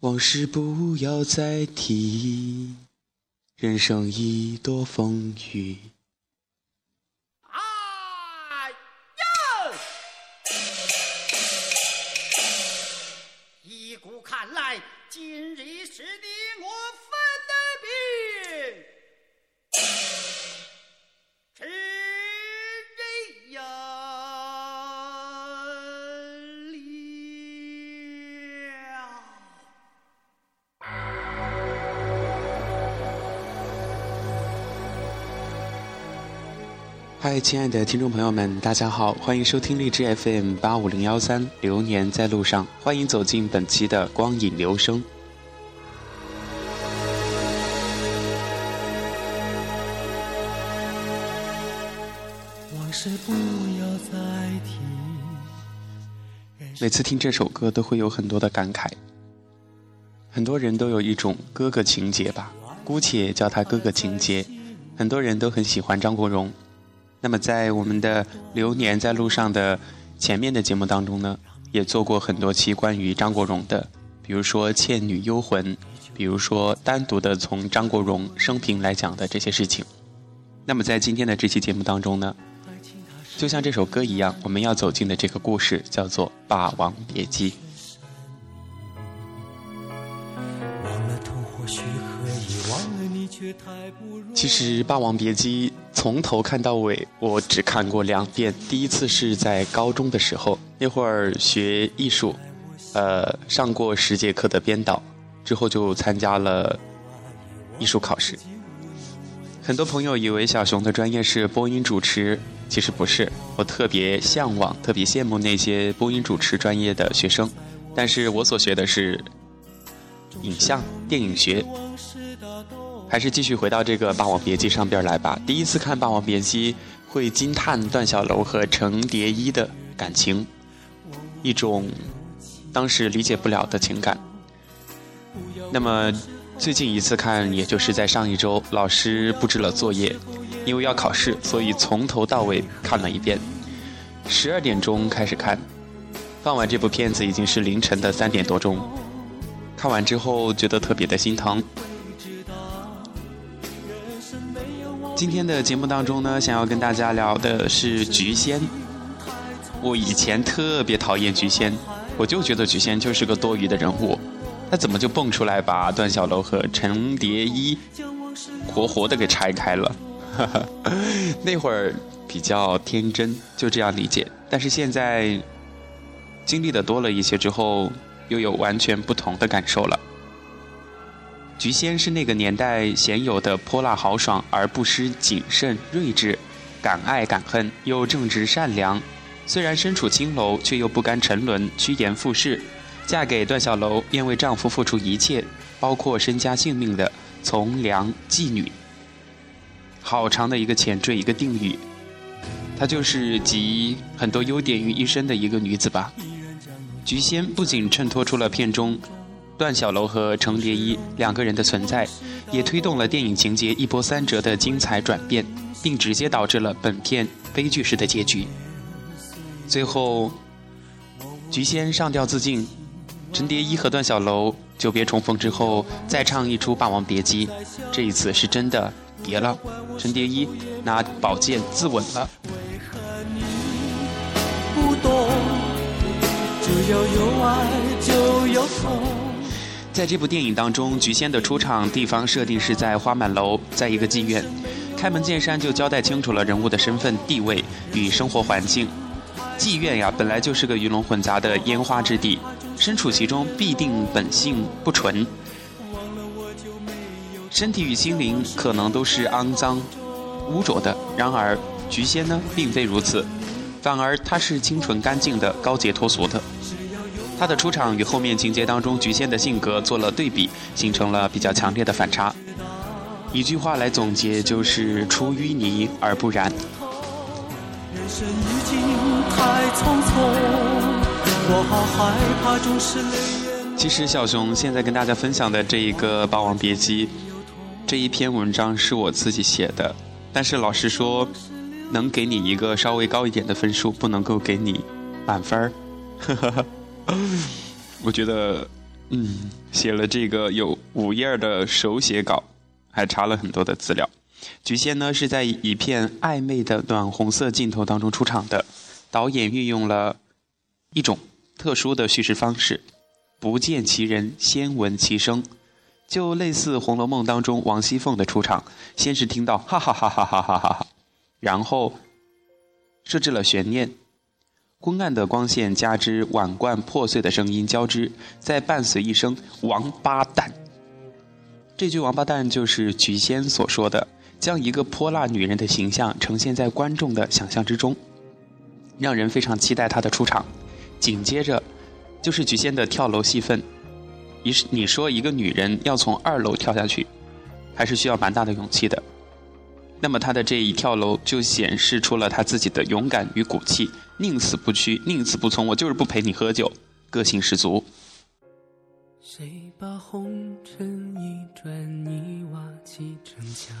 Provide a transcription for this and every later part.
往事不要再提，人生已多风雨。嗨，亲爱的听众朋友们，大家好，欢迎收听荔枝 FM 八五零幺三，流年在路上，欢迎走进本期的光影流声。往事不要再提。每次听这首歌都会有很多的感慨，很多人都有一种哥哥情节吧，姑且叫他哥哥情节。很多人都很喜欢张国荣，那么在我们的《流年在路上》的前面的节目当中呢，也做过很多期关于张国荣的，比如说《倩女幽魂》，比如说单独的从张国荣生平来讲的这些事情。那么在今天的这期节目当中呢，就像这首歌一样，我们要走进的这个故事叫做《霸王别姬》。其实《霸王别姬》从头看到尾，我只看过两遍。第一次是在高中的时候，那会儿学艺术，呃，上过十节课的编导，之后就参加了艺术考试。很多朋友以为小熊的专业是播音主持，其实不是。我特别向往、特别羡慕那些播音主持专业的学生，但是我所学的是影像电影学。还是继续回到这个《霸王别姬》上边来吧。第一次看《霸王别姬》，会惊叹段小楼和程蝶衣的感情，一种当时理解不了的情感。那么最近一次看，也就是在上一周，老师布置了作业，因为要考试，所以从头到尾看了一遍。十二点钟开始看，放完这部片子已经是凌晨的三点多钟。看完之后觉得特别的心疼。今天的节目当中呢，想要跟大家聊的是菊仙。我以前特别讨厌菊仙，我就觉得菊仙就是个多余的人物，他怎么就蹦出来把段小楼和程蝶衣活活的给拆开了？那会儿比较天真，就这样理解。但是现在经历的多了一些之后，又有完全不同的感受了。菊仙是那个年代鲜有的泼辣豪爽而不失谨慎睿智，敢爱敢恨又正直善良。虽然身处青楼，却又不甘沉沦，趋炎附势。嫁给段小楼，愿为丈夫付出一切，包括身家性命的从良妓女。好长的一个前缀，一个定语，她就是集很多优点于一身的一个女子吧。菊仙不仅衬托出了片中。段小楼和程蝶衣两个人的存在，也推动了电影情节一波三折的精彩转变，并直接导致了本片悲剧式的结局。最后，菊仙上吊自尽，程蝶衣和段小楼久别重逢之后，再唱一出《霸王别姬》，这一次是真的别了。程蝶衣拿宝剑自刎了。不懂，只要有爱就有痛。在这部电影当中，菊仙的出场地方设定是在花满楼，在一个妓院。开门见山就交代清楚了人物的身份地位与生活环境。妓院呀，本来就是个鱼龙混杂的烟花之地，身处其中必定本性不纯，身体与心灵可能都是肮脏、污浊的。然而，菊仙呢，并非如此，反而她是清纯干净的、高洁脱俗的。他的出场与后面情节当中菊仙的性格做了对比，形成了比较强烈的反差。一句话来总结，就是出淤泥而不染。人生已经太匆匆，我好害怕总是泪眼。其实小熊现在跟大家分享的这一个《霸王别姬》这一篇文章是我自己写的，但是老实说能给你一个稍微高一点的分数，不能够给你满分儿。我觉得嗯，写了这个有五页的手写稿，还查了很多的资料。菊仙呢是在一片暧昧的暖红色镜头当中出场的，导演运用了一种特殊的叙事方式，不见其人，先闻其声，就类似《红楼梦》当中王熙凤的出场，先是听到哈哈哈哈哈哈哈哈，然后设置了悬念。昏暗的光线加之碗罐破碎的声音交织，再伴随一声“王八蛋”。这句“王八蛋”就是菊仙所说的，将一个泼辣女人的形象呈现在观众的想象之中，让人非常期待她的出场。紧接着，就是菊仙的跳楼戏份。你你说一个女人要从二楼跳下去，还是需要蛮大的勇气的。那么他的这一跳楼就显示出了他自己的勇敢与骨气，宁死不屈，宁死不从，我就是不陪你喝酒，个性十足。谁把红尘一砖一瓦砌成墙？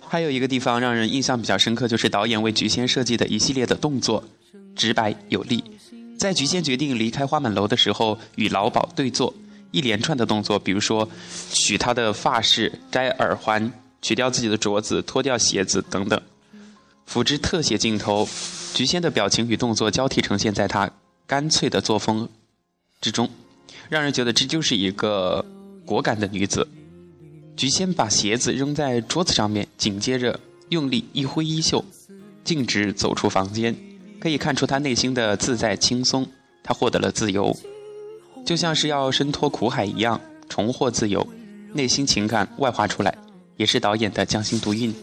还有一个地方让人印象比较深刻，就是导演为菊仙设计的一系列的动作，直白有力。在菊仙决定离开花满楼的时候，与老鸨对坐，一连串的动作，比如说取他的发饰、摘耳环。取掉自己的镯子，脱掉鞋子等等，辅之特写镜头，菊仙的表情与动作交替呈现在她干脆的作风之中，让人觉得这就是一个果敢的女子。菊仙把鞋子扔在桌子上面，紧接着用力一挥衣袖，径直走出房间，可以看出她内心的自在轻松。她获得了自由，就像是要挣脱苦海一样，重获自由，内心情感外化出来。也是导演的匠心独运。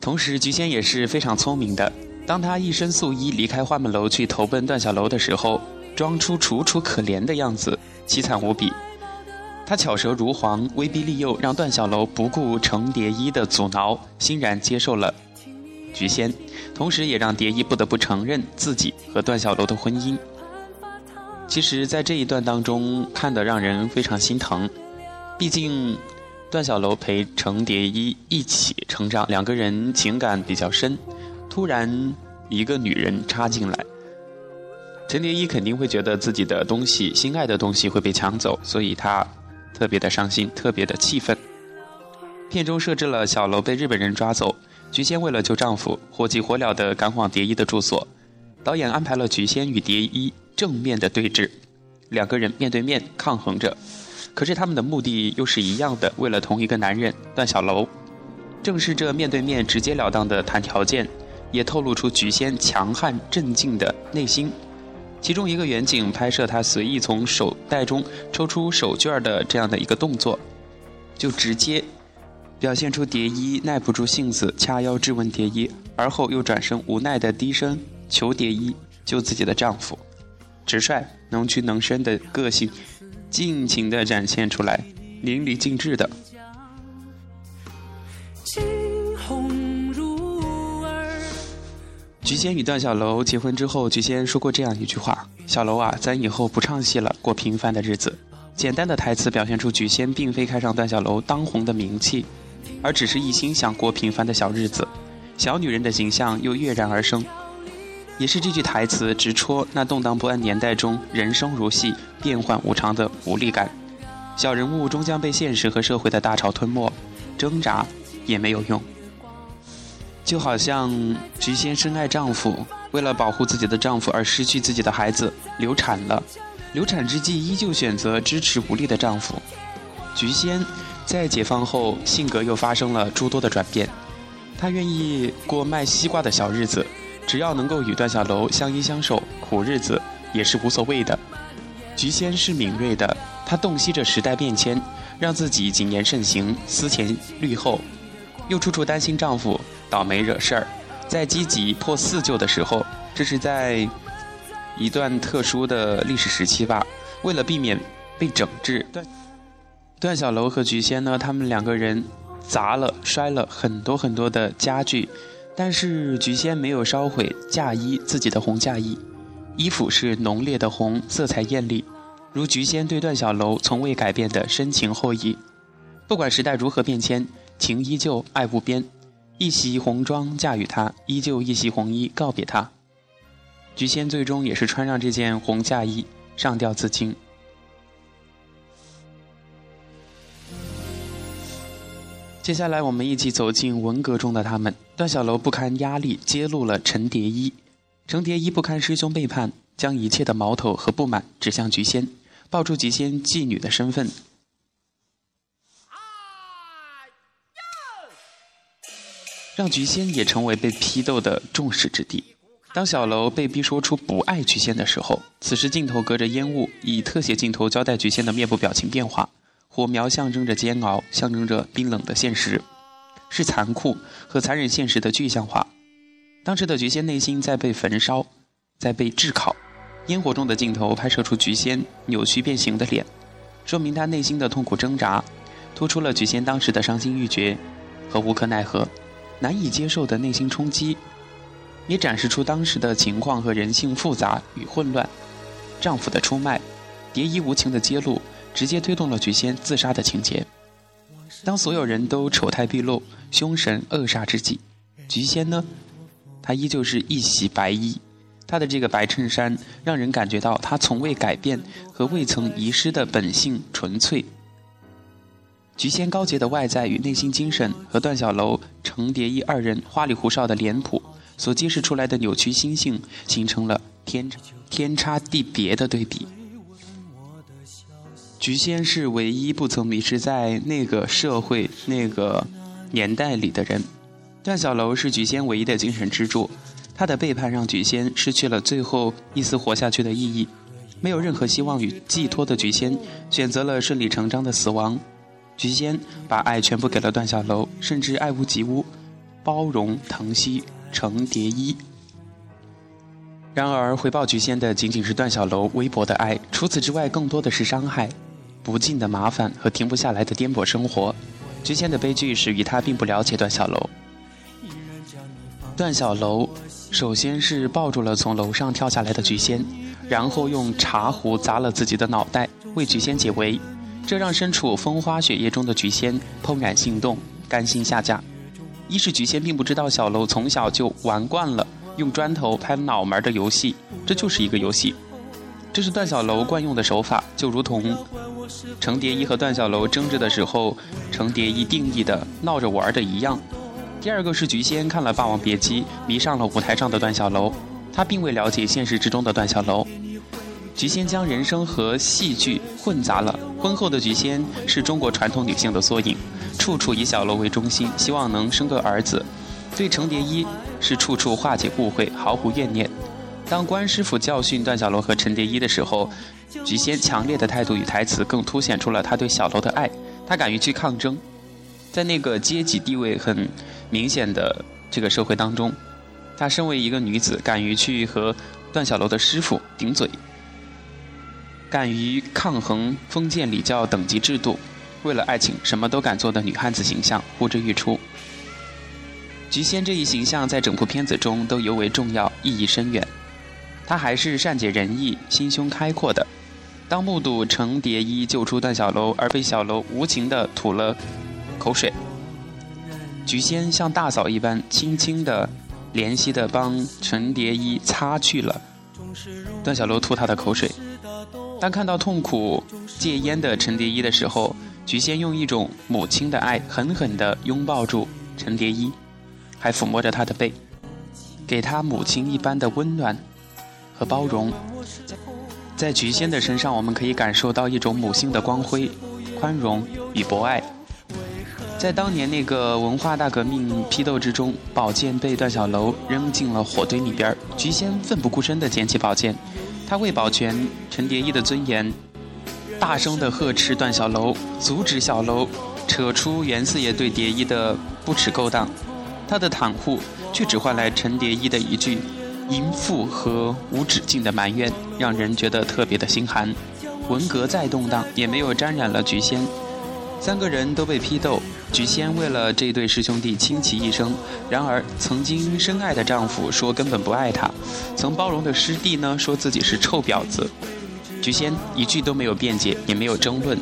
同时，菊仙也是非常聪明的。当他一身素衣离开花满楼去投奔段小楼的时候，装出楚楚可怜的样子，凄惨无比。他巧舌如簧，威逼利诱，让段小楼不顾程蝶衣的阻挠，欣然接受了菊仙，同时也让蝶衣不得不承认自己和段小楼的婚姻。其实，在这一段当中，看得让人非常心疼。毕竟，段小楼陪程蝶衣一起成长，两个人情感比较深。突然，一个女人插进来，程蝶衣肯定会觉得自己的东西、心爱的东西会被抢走，所以他特别的伤心，特别的气愤。片中设置了小楼被日本人抓走，菊仙为了救丈夫，火急火燎地赶往蝶衣的住所。导演安排了菊仙与蝶衣。正面的对峙，两个人面对面抗衡着，可是他们的目的又是一样的，为了同一个男人段小楼。正是这面对面直截了当的谈条件，也透露出菊仙强悍镇静的内心。其中一个远景拍摄他随意从手袋中抽出手绢的这样的一个动作，就直接表现出蝶衣耐不住性子掐腰质问蝶衣，而后又转身无奈的低声求蝶衣救自己的丈夫。直率、能屈能伸的个性，尽情的展现出来，淋漓尽致的。菊仙与段小楼结婚之后，菊仙说过这样一句话：“小楼啊，咱以后不唱戏了，过平凡的日子。”简单的台词表现出菊仙并非看上段小楼当红的名气，而只是一心想过平凡的小日子。小女人的形象又跃然而生。也是这句台词直戳那动荡不安年代中人生如戏、变幻无常的无力感。小人物终将被现实和社会的大潮吞没，挣扎也没有用。就好像菊仙深爱丈夫，为了保护自己的丈夫而失去自己的孩子，流产了。流产之际，依旧选择支持无力的丈夫。菊仙在解放后，性格又发生了诸多的转变。她愿意过卖西瓜的小日子。只要能够与段小楼相依相守，苦日子也是无所谓的。菊仙是敏锐的，她洞悉着时代变迁，让自己谨言慎行，思前虑后，又处处担心丈夫倒霉惹事儿。在积极破四旧的时候，这是在一段特殊的历史时期吧。为了避免被整治，段段小楼和菊仙呢，他们两个人砸了、摔了很多很多的家具。但是菊仙没有烧毁嫁衣，自己的红嫁衣，衣服是浓烈的红，色彩艳丽，如菊仙对段小楼从未改变的深情厚谊。不管时代如何变迁，情依旧，爱无边。一袭红妆嫁与他，依旧一袭红衣告别他。菊仙最终也是穿上这件红嫁衣，上吊自尽。接下来，我们一起走进文革中的他们。段小楼不堪压力，揭露了陈蝶衣；程蝶衣不堪师兄背叛，将一切的矛头和不满指向菊仙，爆出菊仙妓女的身份。让菊仙也成为被批斗的众矢之的。当小楼被逼说出不爱菊仙的时候，此时镜头隔着烟雾，以特写镜头交代菊仙的面部表情变化。火苗象征着煎熬，象征着冰冷的现实，是残酷和残忍现实的具象化。当时的菊仙内心在被焚烧，在被炙烤，烟火中的镜头拍摄出菊仙扭曲变形的脸，说明她内心的痛苦挣扎，突出了菊仙当时的伤心欲绝和无可奈何、难以接受的内心冲击，也展示出当时的情况和人性复杂与混乱。丈夫的出卖，蝶衣无情的揭露。直接推动了菊仙自杀的情节。当所有人都丑态毕露、凶神恶煞之际，菊仙呢，她依旧是一袭白衣，她的这个白衬衫让人感觉到她从未改变和未曾遗失的本性纯粹。菊仙高洁的外在与内心精神，和段小楼、程蝶衣二人花里胡哨的脸谱所揭示出来的扭曲心性，形成了天天差地别的对比。菊仙是唯一不曾迷失在那个社会、那个年代里的人。段小楼是菊仙唯一的精神支柱，他的背叛让菊仙失去了最后一丝活下去的意义。没有任何希望与寄托的菊仙，选择了顺理成章的死亡。菊仙把爱全部给了段小楼，甚至爱屋及乌，包容、疼惜程蝶衣。然而，回报菊仙的仅仅是段小楼微薄的爱，除此之外，更多的是伤害。不尽的麻烦和停不下来的颠簸生活，菊仙的悲剧始于他并不了解段小楼。段小楼首先是抱住了从楼上跳下来的菊仙，然后用茶壶砸了自己的脑袋，为菊仙解围。这让身处风花雪月中的菊仙怦然心动，甘心下嫁。一是菊仙并不知道小楼从小就玩惯了用砖头拍脑门的游戏，这就是一个游戏，这是段小楼惯用的手法，就如同。程蝶衣和段小楼争执的时候，程蝶衣定义的闹着玩的一样。第二个是菊仙看了《霸王别姬》，迷上了舞台上的段小楼，她并未了解现实之中的段小楼。菊仙将人生和戏剧混杂了。婚后的菊仙是中国传统女性的缩影，处处以小楼为中心，希望能生个儿子。对程蝶衣是处处化解误会，毫无怨念。当关师傅教训段小楼和陈蝶衣的时候。菊仙强烈的态度与台词更凸显出了他对小楼的爱，他敢于去抗争，在那个阶级地位很明显的这个社会当中，她身为一个女子，敢于去和段小楼的师傅顶嘴，敢于抗衡封建礼教等级制度，为了爱情什么都敢做的女汉子形象呼之欲出。菊仙这一形象在整部片子中都尤为重要，意义深远。他还是善解人意、心胸开阔的。当目睹程蝶衣救出段小楼，而被小楼无情地吐了口水，菊仙像大嫂一般，轻轻地、怜惜地帮程蝶衣擦去了段小楼吐他的口水。当看到痛苦戒烟的程蝶衣的时候，菊仙用一种母亲的爱，狠狠地拥抱住程蝶衣，还抚摸着他的背，给他母亲一般的温暖和包容。在菊仙的身上，我们可以感受到一种母性的光辉、宽容与博爱。在当年那个文化大革命批斗之中，宝剑被段小楼扔进了火堆里边，菊仙奋不顾身地捡起宝剑，他为保全陈蝶衣的尊严，大声地呵斥段小楼，阻止小楼扯出袁四爷对蝶衣的不耻勾当。他的袒护，却只换来陈蝶衣的一句。淫妇和无止境的埋怨，让人觉得特别的心寒。文革再动荡，也没有沾染了菊仙。三个人都被批斗，菊仙为了这对师兄弟倾其一生。然而，曾经深爱的丈夫说根本不爱她，曾包容的师弟呢说自己是臭婊子。菊仙一句都没有辩解，也没有争论。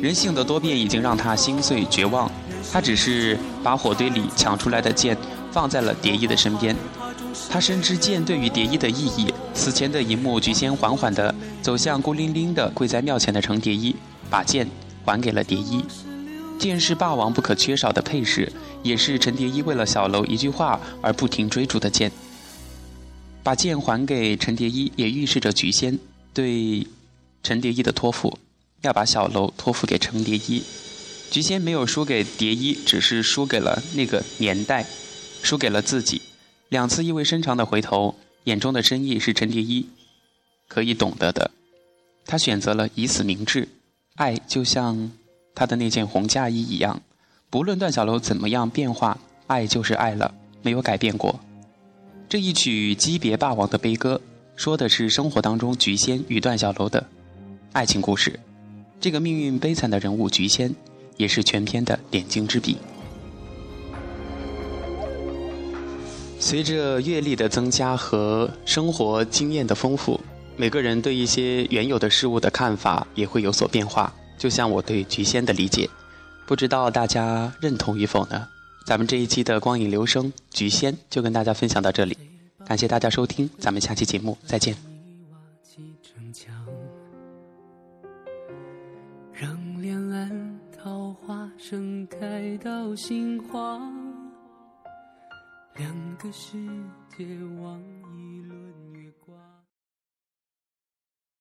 人性的多变已经让她心碎绝望。她只是把火堆里抢出来的剑放在了蝶衣的身边。他深知剑对于蝶衣的意义。死前的一幕，菊仙缓缓地走向孤零零的跪在庙前的程蝶衣，把剑还给了蝶衣。剑是霸王不可缺少的配饰，也是程蝶衣为了小楼一句话而不停追逐的剑。把剑还给程蝶衣，也预示着菊仙对程蝶衣的托付，要把小楼托付给程蝶衣。菊仙没有输给蝶衣，只是输给了那个年代，输给了自己。两次意味深长的回头，眼中的深意是程蝶衣可以懂得的。他选择了以死明志，爱就像他的那件红嫁衣一样，不论段小楼怎么样变化，爱就是爱了，没有改变过。这一曲惜别霸王的悲歌，说的是生活当中菊仙与段小楼的爱情故事。这个命运悲惨的人物菊仙，也是全篇的点睛之笔。随着阅历的增加和生活经验的丰富，每个人对一些原有的事物的看法也会有所变化。就像我对菊仙的理解，不知道大家认同与否呢？咱们这一期的光影留声菊仙就跟大家分享到这里，感谢大家收听，咱们下期节目再见。让两岸桃花盛开到心慌，两个世界望一轮。